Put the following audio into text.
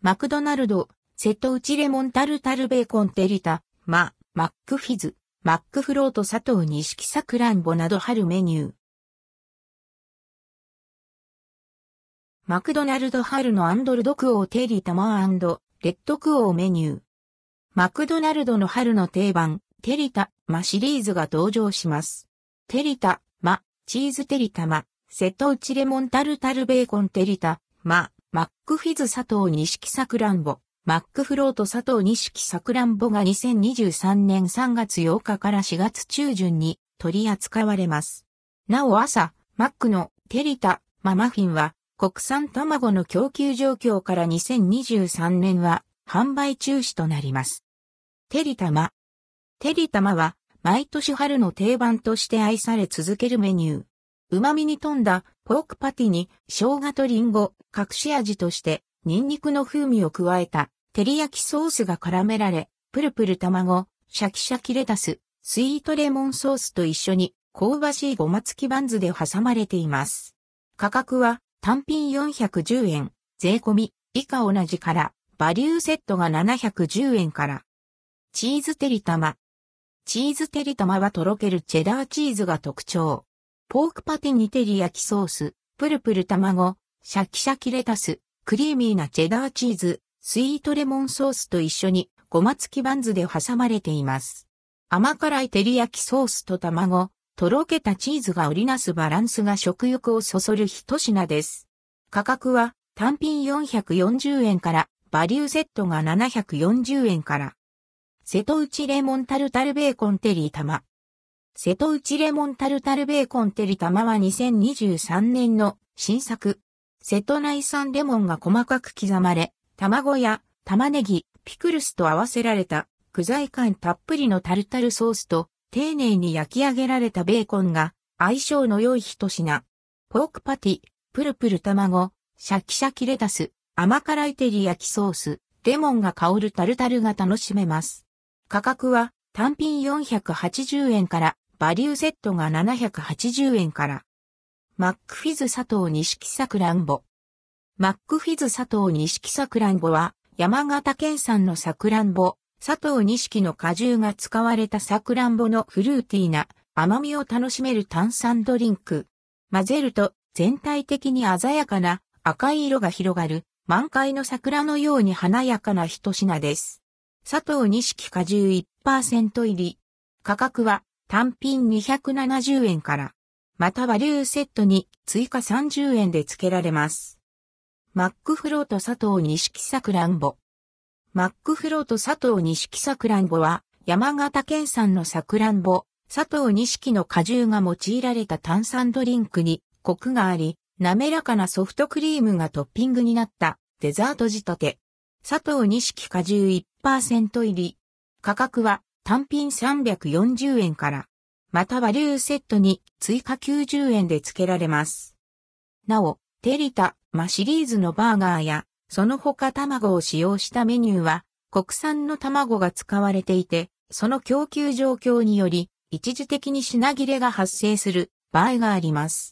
マクドナルド、瀬戸内レモンタルタルベーコンテリタ、マ、マックフィズ、マックフロート佐藤錦さくらんぼなど春メニュー。マクドナルド春のアンドルドクオーテリタマーレッドクオーメニュー。マクドナルドの春の定番、テリタ、マシリーズが登場します。テリタ、マ、チーズテリタマ、瀬戸内レモンタルタルベーコンテリタ、マ、マックフィズ佐藤錦さくらんぼ、マックフロート佐藤錦さくらんぼが2023年3月8日から4月中旬に取り扱われます。なお朝、マックのテリタ、ママフィンは国産卵の供給状況から2023年は販売中止となります。テリタマ。テリタマは毎年春の定番として愛され続けるメニュー。旨味に富んだポークパティに生姜とリンゴ、隠し味としてニンニクの風味を加えた照り焼きソースが絡められ、プルプル卵、シャキシャキレタス、スイートレモンソースと一緒に香ばしいごま付きバンズで挟まれています。価格は単品410円、税込み以下同じから、バリューセットが710円から。チーズテリタマ。チーズテリタマはとろけるチェダーチーズが特徴。ポークパティに照り焼きソース、プルプル卵、シャキシャキレタス、クリーミーなチェダーチーズ、スイートレモンソースと一緒にごま付きバンズで挟まれています。甘辛い照り焼きソースと卵、とろけたチーズが織りなすバランスが食欲をそそる一品です。価格は単品440円からバリューセットが740円から。瀬戸内レモンタルタルベーコンテリー玉。瀬戸内レモンタルタルベーコンテリ玉は2023年の新作。瀬戸内産レモンが細かく刻まれ、卵や玉ねぎ、ピクルスと合わせられた具材感たっぷりのタルタルソースと丁寧に焼き上げられたベーコンが相性の良い一品。ポークパティ、プルプル卵、シャキシャキレタス、甘辛い照り焼きソース、レモンが香るタルタルが楽しめます。価格は単品480円からバリューセットが780円から。マックフィズ佐藤錦さくらんぼ。マックフィズ佐藤錦さくらんぼは山形県産のさくらんぼ、佐藤錦の果汁が使われたさくらんぼのフルーティーな甘みを楽しめる炭酸ドリンク。混ぜると全体的に鮮やかな赤い色が広がる満開の桜のように華やかな一品です。佐藤錦果汁1%入り。価格は単品270円から、またバリューセットに追加30円で付けられます。マックフロート佐藤錦さくらんぼ。マックフロート佐藤錦さくらんぼは山形県産のさくらんぼ、佐藤錦の果汁が用いられた炭酸ドリンクにコクがあり、滑らかなソフトクリームがトッピングになったデザート仕立て。佐藤錦果汁1%入り。価格は単品340円から、またバリューセットに追加90円で付けられます。なお、テリタ、マシリーズのバーガーや、その他卵を使用したメニューは、国産の卵が使われていて、その供給状況により、一時的に品切れが発生する場合があります。